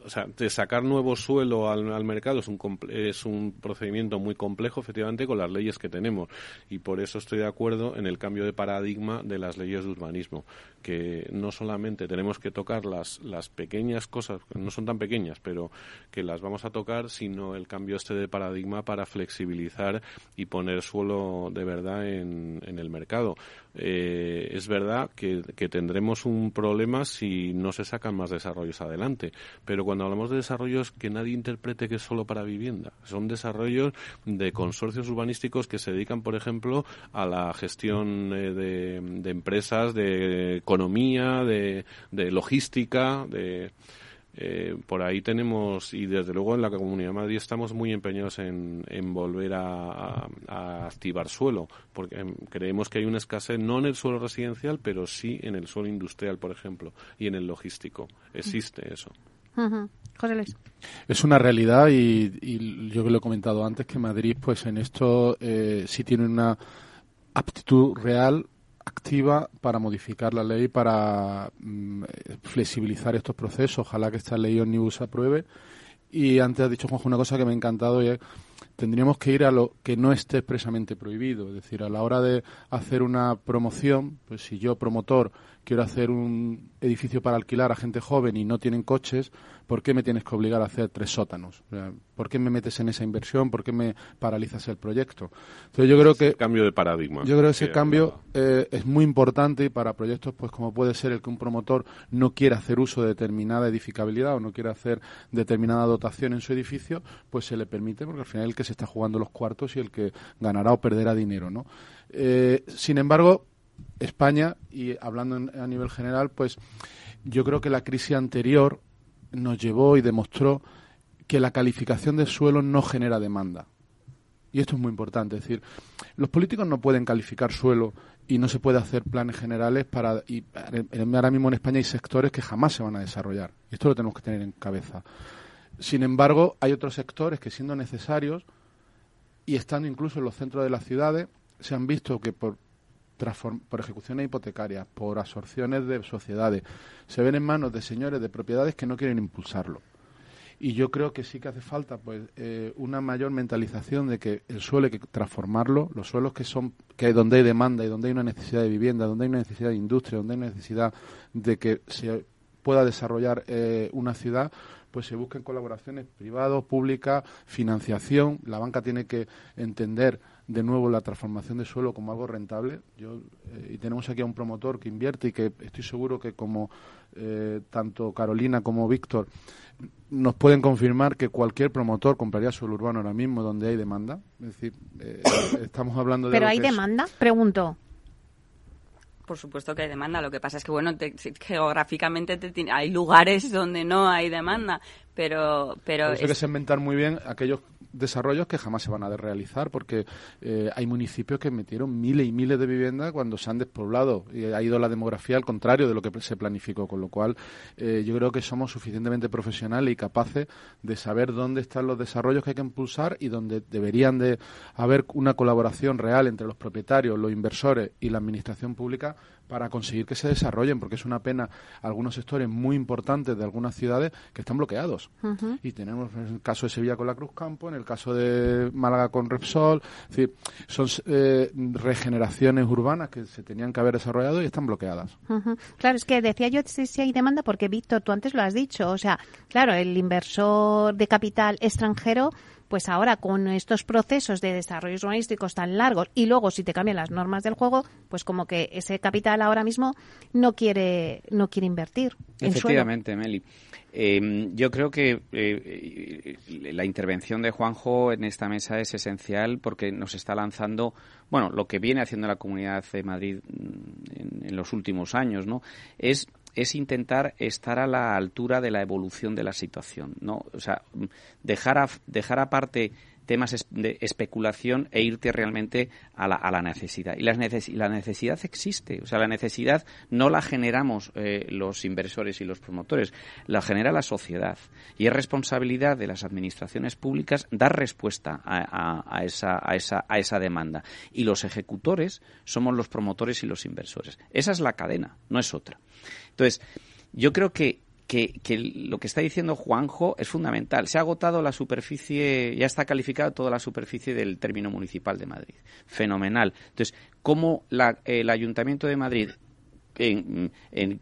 o sea, de sacar nuevo suelo al, mercado es un, es un procedimiento muy complejo, efectivamente, con las leyes que tenemos. Y por eso estoy de acuerdo en el cambio de paradigma de las leyes de urbanismo, que no solamente tenemos que tocar las, las pequeñas cosas, no son tan pequeñas, pero que las vamos a tocar, sino el cambio este de paradigma para flexibilizar y poner suelo de verdad en, en el mercado. Eh, es verdad que, que tendremos un problema si no se sacan más desarrollos adelante pero cuando hablamos de desarrollos que nadie interprete que es solo para vivienda. Son desarrollos de consorcios urbanísticos que se dedican, por ejemplo, a la gestión eh, de, empresas, de economía, de, logística, de... Eh, por ahí tenemos, y desde luego en la Comunidad de Madrid estamos muy empeñados en, volver a, activar suelo, porque em, creemos que hay una escasez no en el suelo residencial, pero sí en el suelo industrial, por ejemplo, y en el logístico. Existe eso. Es una realidad y, yo que lo he comentado antes que Madrid, pues en esto eh, sí tiene una aptitud real activa para modificar la ley, para mm, flexibilizar estos procesos. Ojalá que esta ley Omnibus apruebe. Y antes ha dicho Juanjo una cosa que me ha encantado y es tendríamos que ir a lo que no esté expresamente prohibido. Es decir, a la hora de hacer una promoción, pues si yo promotor quiero hacer un edificio para alquilar a gente joven y no tienen coches, ¿por qué me tienes que obligar a hacer tres sótanos? ¿Por qué me metes en esa inversión? ¿Por qué me paralizas el proyecto? Entonces yo creo que cambio de paradigma. Yo creo que ese cambio eh, es muy importante para proyectos, pues como puede ser el que un promotor no quiera hacer uso de determinada edificabilidad o no quiera hacer determinada dotación en su edificio, pues se le permite, porque al final el que se está jugando los cuartos y el que ganará o perderá dinero, ¿no? Eh, sin embargo, España, y hablando a nivel general, pues yo creo que la crisis anterior nos llevó y demostró que la calificación de suelo no genera demanda. Y esto es muy importante, es decir, los políticos no pueden calificar suelo y no se puede hacer planes generales para y ahora mismo en España hay sectores que jamás se van a desarrollar. Y esto lo tenemos que tener en cabeza. Sin embargo, hay otros sectores que siendo necesarios y estando incluso en los centros de las ciudades se han visto que por por ejecuciones hipotecarias, por absorciones de sociedades, se ven en manos de señores de propiedades que no quieren impulsarlo. Y yo creo que sí que hace falta pues eh, una mayor mentalización de que el suelo hay que transformarlo, los suelos que son que donde hay demanda y donde hay una necesidad de vivienda, donde hay una necesidad de industria, donde hay necesidad de que se pueda desarrollar eh, una ciudad, pues se busquen colaboraciones privadas, públicas, financiación. La banca tiene que entender de nuevo la transformación de suelo como algo rentable. Yo, eh, y tenemos aquí a un promotor que invierte y que estoy seguro que como eh, tanto Carolina como Víctor nos pueden confirmar que cualquier promotor compraría suelo urbano ahora mismo donde hay demanda. Es decir, eh, estamos hablando de... ¿Pero hay demanda? Pregunto. Por supuesto que hay demanda. Lo que pasa es que, bueno, geográficamente hay lugares donde no hay demanda, pero... pero Eso que segmentar muy bien aquellos desarrollos que jamás se van a realizar porque eh, hay municipios que metieron miles y miles de viviendas cuando se han despoblado y ha ido la demografía al contrario de lo que se planificó, con lo cual eh, yo creo que somos suficientemente profesionales y capaces de saber dónde están los desarrollos que hay que impulsar y dónde deberían de haber una colaboración real entre los propietarios, los inversores y la administración pública para conseguir que se desarrollen, porque es una pena algunos sectores muy importantes de algunas ciudades que están bloqueados. Y tenemos el caso de Sevilla con la Cruz Campo, en el caso de Málaga con Repsol, es decir, son eh, regeneraciones urbanas que se tenían que haber desarrollado y están bloqueadas. Claro, es que decía yo si hay demanda porque, Víctor, tú antes lo has dicho, o sea, claro, el inversor de capital extranjero pues ahora con estos procesos de desarrollo urbanísticos tan largos y luego si te cambian las normas del juego, pues como que ese capital ahora mismo no quiere no quiere invertir. Efectivamente, Meli. Em, yo creo que eh, la intervención de Juanjo en esta mesa es esencial porque nos está lanzando, bueno, lo que viene haciendo la Comunidad de Madrid mm, en, en los últimos años, ¿no? Es es intentar estar a la altura de la evolución de la situación, ¿no? O sea, dejar, dejar aparte temas de especulación e irte realmente a la, a la necesidad. Y la, la, necesidad existe. O sea, la necesidad no la generamos eh, los inversores y los promotores, la genera la sociedad. Y es responsabilidad de las administraciones públicas dar respuesta a, a, esa, a, esa, a esa demanda. Y los ejecutores somos los promotores y los inversores. Esa es la cadena, no es otra. Entonces, yo creo que que, lo que está diciendo Juanjo es fundamental. Se ha agotado la superficie, ya está calificada toda la superficie del término municipal de Madrid. Fenomenal. Entonces, ¿cómo el Ayuntamiento de Madrid en,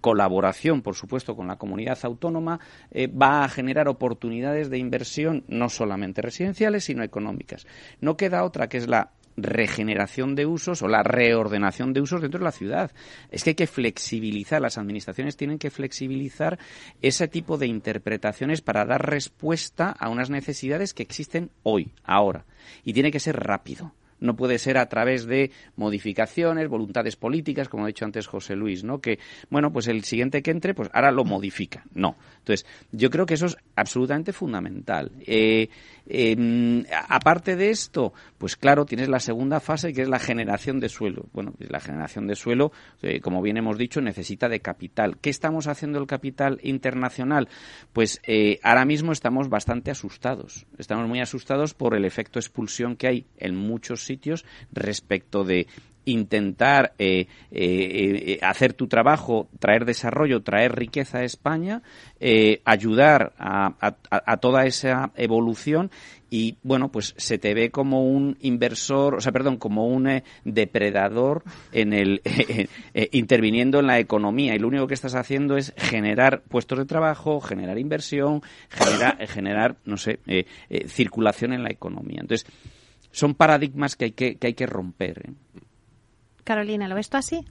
colaboración, por supuesto, con la comunidad autónoma, eh, va a generar oportunidades de inversión no solamente residenciales, sino económicas. No queda otra que es la regeneración de usos o la reordenación de usos dentro de la ciudad. Es que hay que flexibilizar, las administraciones tienen que flexibilizar ese tipo de interpretaciones para dar respuesta a unas necesidades que existen hoy, ahora. Y tiene que ser rápido no puede ser a través de modificaciones, voluntades políticas, como ha dicho antes José Luis, ¿no? Que, bueno, pues el siguiente que entre, pues ahora lo modifica. No. Entonces, yo creo que eso es absolutamente fundamental. Eh, em, aparte de esto, pues claro, tienes la segunda fase que es la generación de suelo. Bueno, pues la generación de suelo, eh, como bien hemos dicho, necesita de capital. ¿Qué estamos haciendo el capital internacional? Pues eh, ahora mismo estamos bastante asustados. Estamos muy asustados por el efecto expulsión que hay en muchos sitios respecto de intentar eh, eh, eh, hacer tu trabajo, traer desarrollo, traer riqueza a España, ayudar a, toda esa evolución y bueno, pues se te ve como un inversor, o sea, perdón, como un depredador en el interviniendo en la economía y lo único que estás haciendo es generar puestos de trabajo, generar inversión, generar, generar no sé, circulación en la economía. Entonces, son paradigmas que hay que, que, hay que romper. Carolina, ¿lo ves tú así?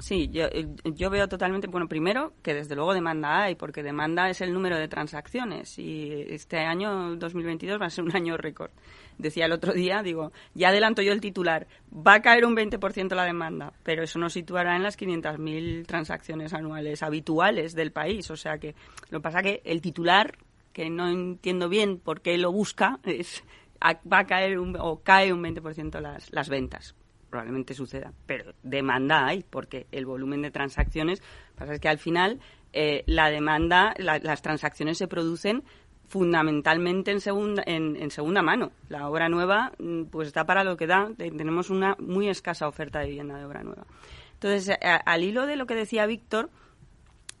Sí, yo, yo veo totalmente, bueno, primero que desde luego demanda hay, porque demanda es el número de transacciones y este año 2022 va a ser un año récord. Decía el otro día, digo, ya adelanto yo el titular, va a caer un 20% la demanda, pero eso nos situará en las 500.000 transacciones anuales habituales del país. O sea que lo que pasa que el titular, que no entiendo bien por qué lo busca, es va a caer o cae un 20% las, las ventas probablemente suceda, pero demanda hay, porque el volumen de transacciones, pasa es que al final eh, la demanda, las transacciones se producen fundamentalmente en segunda, en, segunda mano. La obra nueva, mm, pues está para lo que da. Tenemos una muy escasa oferta de vivienda de obra nueva. Entonces, al hilo de lo que decía Víctor,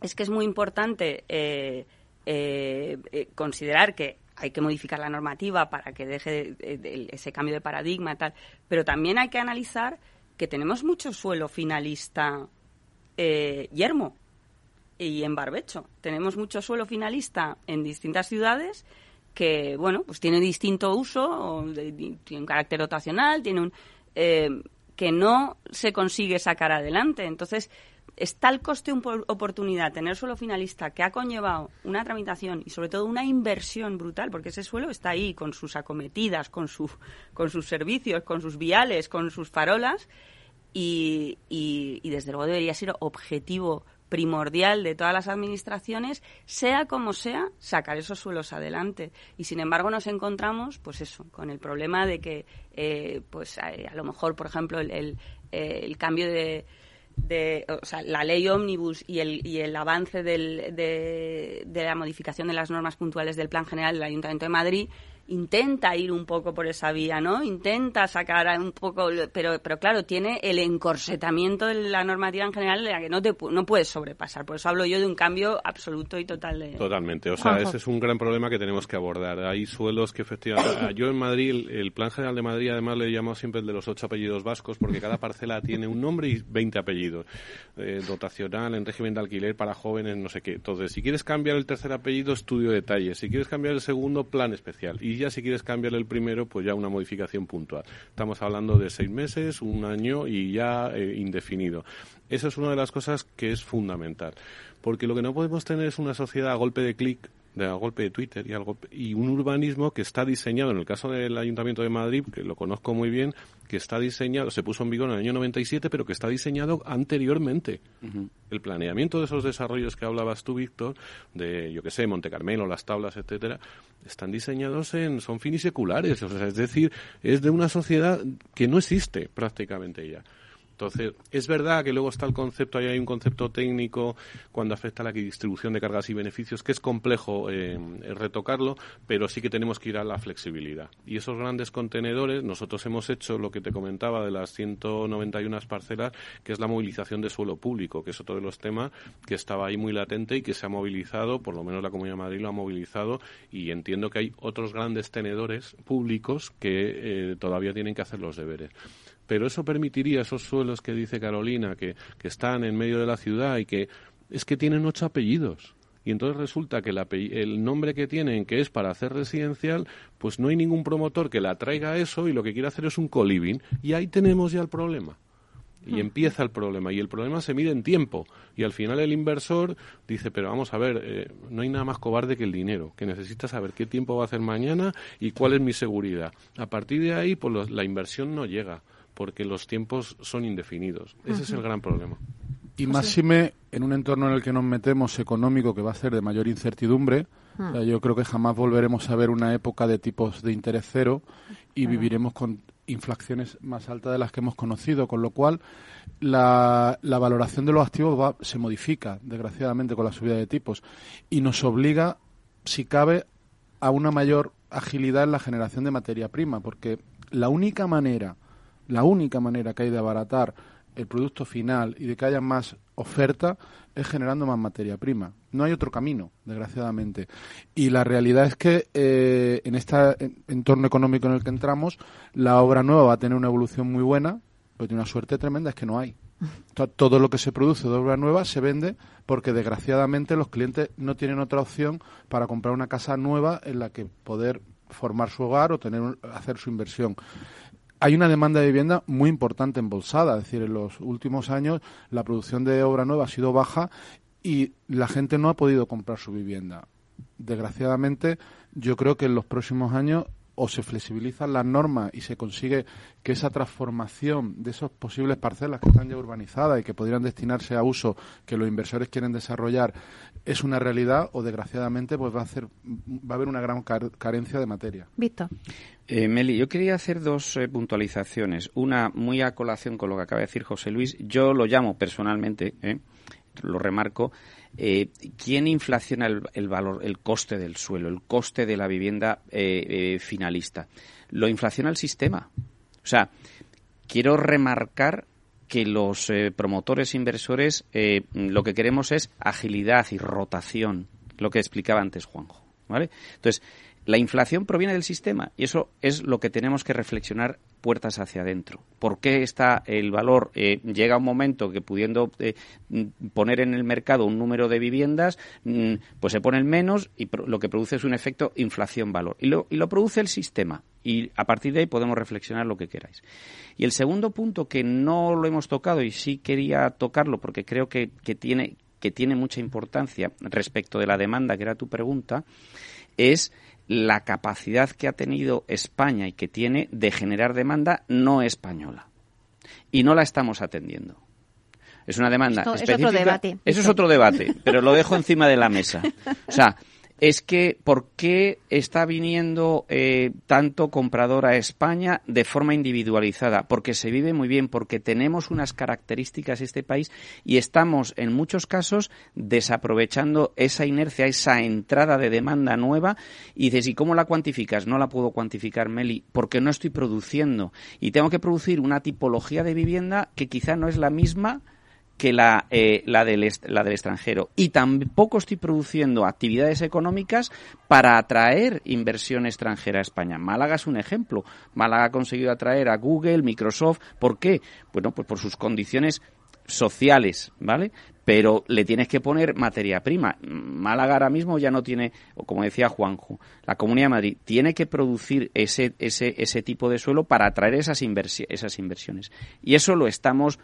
es que es muy importante eh, eh, considerar que hay que modificar la normativa para que deje ese cambio de paradigma tal, pero también hay que analizar que tenemos mucho suelo finalista eh, yermo y en barbecho. Tenemos mucho suelo finalista en distintas ciudades que, bueno, pues tiene distinto uso, tiene un carácter rotacional, tiene un... Eh, que no se consigue sacar adelante. Entonces, es tal coste oportunidad tener suelo finalista que ha conllevado una tramitación y sobre todo una inversión brutal, porque ese suelo está ahí con sus acometidas, con, su, con sus servicios, con sus viales, con sus farolas y, y, desde luego debería ser objetivo primordial de todas las administraciones, sea como sea, sacar esos suelos adelante. Y sin embargo nos encontramos, pues eso, con el problema de que, eh, pues a, lo mejor, por ejemplo, el, el cambio de, de, o sea, la ley ómnibus y el, y el avance del, de, de, la modificación de las normas puntuales del Plan General del Ayuntamiento de Madrid intenta ir un poco por esa vía, ¿no? Intenta sacar un poco, pero, pero claro, tiene el encorsetamiento de la normativa en general de la que no te no puedes sobrepasar. Por eso hablo yo de un cambio absoluto y total de... Totalmente. O sea, ese es un gran problema que tenemos que abordar. Hay suelos que efectivamente... Yo en Madrid, el, Plan General de Madrid, además le llamo siempre el de los ocho apellidos vascos, porque cada parcela tiene un nombre y 20 apellidos. Eh, dotacional, en régimen de alquiler para jóvenes, no sé qué. Entonces, si quieres cambiar el tercer apellido, estudio detalles. Si quieres cambiar el segundo, plan especial. Y ya si quieres cambiar el primero, pues ya una modificación puntual. Estamos hablando de seis meses, un año y ya eh, indefinido. Esa es una de las cosas que es fundamental. Porque lo que no podemos tener es una sociedad a golpe de clic de a golpe de Twitter y, algo, y un urbanismo que está diseñado, en el caso del Ayuntamiento de Madrid, que lo conozco muy bien, que está diseñado, se puso en vigor en el año 97, pero que está diseñado anteriormente. El planeamiento de esos desarrollos que hablabas tú, Víctor, de, yo que sé, Monte Carmelo, las tablas, etcétera, están diseñados en, son finiseculares, o sea, es decir, es de una sociedad que no existe prácticamente ya. Entonces, es verdad que luego está el concepto, ahí hay un concepto técnico cuando afecta a la distribución de cargas y beneficios, que es complejo eh, retocarlo, pero sí que tenemos que ir a la flexibilidad. Y esos grandes contenedores, nosotros hemos hecho lo que te comentaba de las 191 parcelas, que es la movilización de suelo público, que es otro de los temas que estaba ahí muy latente y que se ha movilizado, por lo menos la Comunidad de Madrid lo ha movilizado, y entiendo que hay otros grandes tenedores públicos que eh, todavía tienen que hacer los deberes pero eso permitiría esos suelos que dice Carolina, que, que están en medio de la ciudad y que es que tienen ocho apellidos. Y entonces resulta que el, el, nombre que tienen, que es para hacer residencial, pues no hay ningún promotor que la traiga eso y lo que quiere hacer es un coliving. Y ahí tenemos ya el problema. Y hmm. empieza el problema. Y el problema se mide en tiempo. Y al final el inversor dice, pero vamos a ver, eh, no hay nada más cobarde que el dinero, que necesita saber qué tiempo va a hacer mañana y cuál es mi seguridad. A partir de ahí, pues la inversión no llega porque los tiempos son indefinidos. Ese es el gran problema. Y máxime en un entorno en el que nos metemos económico que va a ser de mayor incertidumbre, hmm. yo creo que jamás volveremos a ver una época de tipos de interés cero y viviremos con inflaciones más altas de las que hemos conocido, con lo cual la, valoración de los activos se modifica, desgraciadamente, con la subida de tipos y nos obliga, si cabe, a una mayor agilidad en la generación de materia prima, porque la única manera la única manera que hay de abaratar el producto final y de que haya más oferta es generando más materia prima. No hay otro camino, desgraciadamente. Y la realidad es que eh, en este entorno económico en el que entramos, la obra nueva va a tener una evolución muy buena, pero tiene una suerte tremenda, es que no hay. Todo lo que se produce de obra nueva se vende porque desgraciadamente los clientes no tienen otra opción para comprar una casa nueva en la que poder formar su hogar o tener hacer su inversión hay una demanda de vivienda muy importante embolsada, es decir, en los últimos años la producción de obra nueva ha sido baja y la gente no ha podido comprar su vivienda. Desgraciadamente, yo creo que en los próximos años o se flexibilizan las normas y se consigue que esa transformación de esas posibles parcelas que están ya urbanizadas y que podrían destinarse a uso que los inversores quieren desarrollar es una realidad o desgraciadamente pues va a hacer va a haber una gran carencia de materia. Víctor. Eh, Meli, yo quería hacer dos eh, puntualizaciones. Una muy a colación con lo que acaba de decir José Luis. Yo lo llamo personalmente, eh, lo remarco, eh, ¿quién inflaciona el, valor, el coste del suelo, el coste de la vivienda eh, eh, finalista? Lo inflaciona el sistema. O sea, quiero remarcar que los promotores inversores lo que queremos es agilidad y rotación, lo que explicaba antes Juanjo. ¿vale? Entonces, la inflación proviene del sistema y eso es lo que tenemos que reflexionar puertas hacia adentro. ¿Por qué está el valor? Eh, llega un momento que pudiendo eh, poner en el mercado un número de viviendas, mm, pues se ponen menos y lo que produce es un efecto inflación-valor. Y lo, y lo produce el sistema. Y a partir de ahí podemos reflexionar lo que queráis. Y el segundo punto que no lo hemos tocado y sí quería tocarlo porque creo que, que tiene, que tiene mucha importancia respecto de la demanda, que era tu pregunta, es la capacidad que ha tenido España y que tiene de generar demanda no española. Y no la estamos atendiendo. Es una demanda específica. Es otro debate. Eso es otro debate, pero lo dejo encima de la mesa. O sea, es que ¿por qué está viniendo eh, tanto comprador a España de forma individualizada? Porque se vive muy bien, porque tenemos unas características este país y estamos en muchos casos desaprovechando esa inercia, esa entrada de demanda nueva y dices, ¿y cómo la cuantificas? No la puedo cuantificar, Meli, porque no estoy produciendo y tengo que producir una tipología de vivienda que quizá no es la misma que la, eh, la, del la del extranjero. Y tampoco estoy produciendo actividades económicas para atraer inversión extranjera a España. Málaga es un ejemplo. Málaga ha conseguido atraer a Google, Microsoft. ¿Por qué? Bueno, pues por sus condiciones sociales, ¿vale? Pero le tienes que poner materia prima. Málaga ahora mismo ya no tiene, como decía Juanjo, la Comunidad de Madrid tiene que producir ese, ese, ese tipo de suelo para atraer esas, esas inversiones. Y eso lo estamos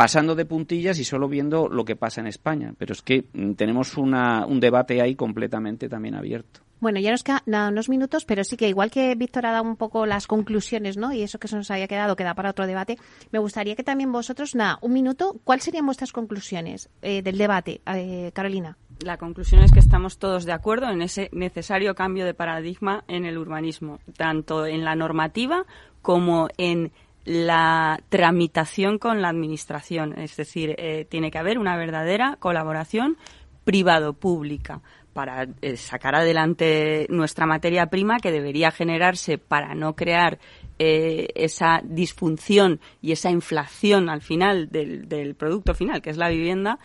pasando de puntillas y solo viendo lo que pasa en España. Pero es que mm, tenemos una, un debate ahí completamente también abierto. Bueno, ya nos quedan unos minutos, pero sí que igual que Víctor ha dado un poco las conclusiones, ¿no? Y eso que se nos había quedado queda para otro debate, me gustaría que también vosotros, nada, un minuto, ¿cuáles serían vuestras conclusiones eh, del debate, eh, Carolina? La conclusión es que estamos todos de acuerdo en ese necesario cambio de paradigma en el urbanismo, tanto en la normativa como en la tramitación con la administración. Es decir, eh, tiene que haber una verdadera colaboración privado-pública para eh, sacar adelante nuestra materia prima que debería generarse para no crear eh, esa disfunción y esa inflación al final del, producto final, que es la vivienda,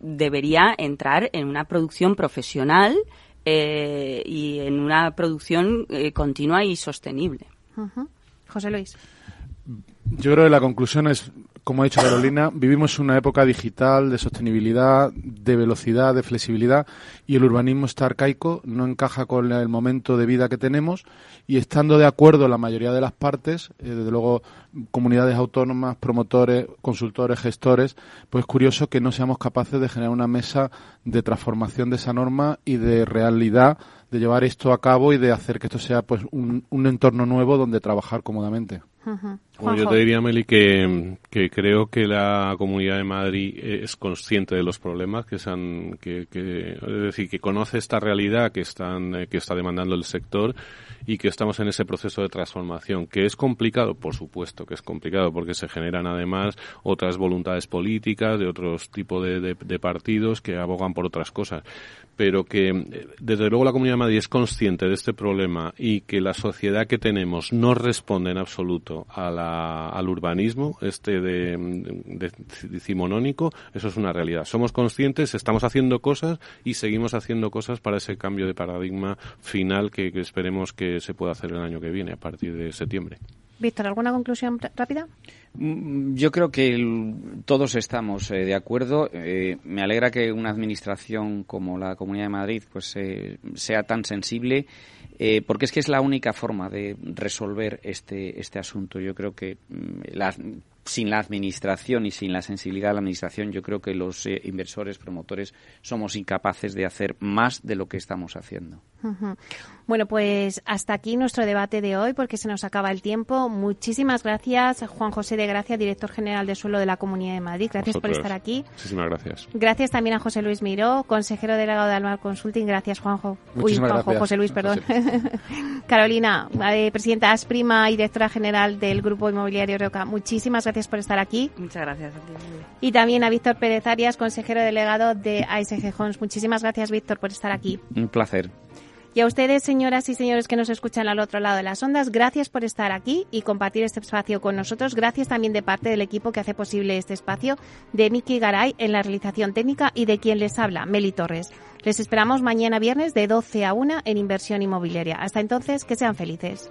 debería entrar en una producción profesional y en una producción continua y sostenible. José Luis. Yo creo que la conclusión es, como ha dicho Carolina, vivimos una época digital de sostenibilidad, de velocidad, de flexibilidad y el urbanismo está arcaico, no encaja con el momento de vida que tenemos y estando de acuerdo la mayoría de las partes, eh, desde luego comunidades autónomas, promotores, consultores, gestores, pues es curioso que no seamos capaces de generar una mesa de transformación de esa norma y de realidad de llevar esto a cabo y de hacer que esto sea pues un, un entorno nuevo donde trabajar cómodamente. Yo te diría, Meli, que, creo que la Comunidad de Madrid es consciente de los problemas que, se han, que, es decir, que conoce esta realidad que están que está demandando el sector y que estamos en ese proceso de transformación, que es complicado, por supuesto que es complicado, porque se generan además otras voluntades políticas de otros tipos de, de partidos que abogan por otras cosas pero que eh, desde luego la Comunidad de Madrid es consciente de este problema y que la sociedad que tenemos no responde en absoluto al urbanismo este de, decimonónico, eso es una realidad. Somos conscientes, estamos haciendo cosas y seguimos haciendo cosas para ese cambio de paradigma final que esperemos que se pueda hacer el año que viene, a partir de septiembre. Víctor, ¿alguna conclusión rápida? Mm, yo creo que todos estamos eh, de acuerdo. Eh, me alegra que una administración como la Comunidad de Madrid pues eh, sea tan sensible, porque es que es la única forma de resolver este este asunto. Yo creo que mm, la, sin la administración y sin la sensibilidad de la administración, yo creo que los eh, inversores, promotores, somos incapaces de hacer más de lo que estamos haciendo. Bueno, pues hasta aquí nuestro debate de hoy, porque se nos acaba el tiempo. Muchísimas gracias, Juan José de Gracia, director general de Suelo de la Comunidad de Madrid. Gracias por estar aquí. Muchísimas gracias. Gracias también a José Luis Miró, consejero delegado de Almar Consulting. Gracias, Juanjo. Uy, Juanjo, José Luis, perdón. Carolina, eh, presidenta Asprima y directora general del Grupo Inmobiliario Roca. Muchísimas gracias por estar aquí. Muchas gracias a ti. Y también a Víctor Pérez Arias, consejero delegado de ASG Homes. Muchísimas gracias, Víctor, por estar aquí. Un placer. Y a ustedes, señoras y señores que nos escuchan al otro lado de las ondas, gracias por estar aquí y compartir este espacio con nosotros. Gracias también de parte del equipo que hace posible este espacio, de Miki Garay en la realización técnica y de quien les habla, Meli Torres. Les esperamos mañana viernes de 12 a 1 en Inversión Inmobiliaria. Hasta entonces, que sean felices.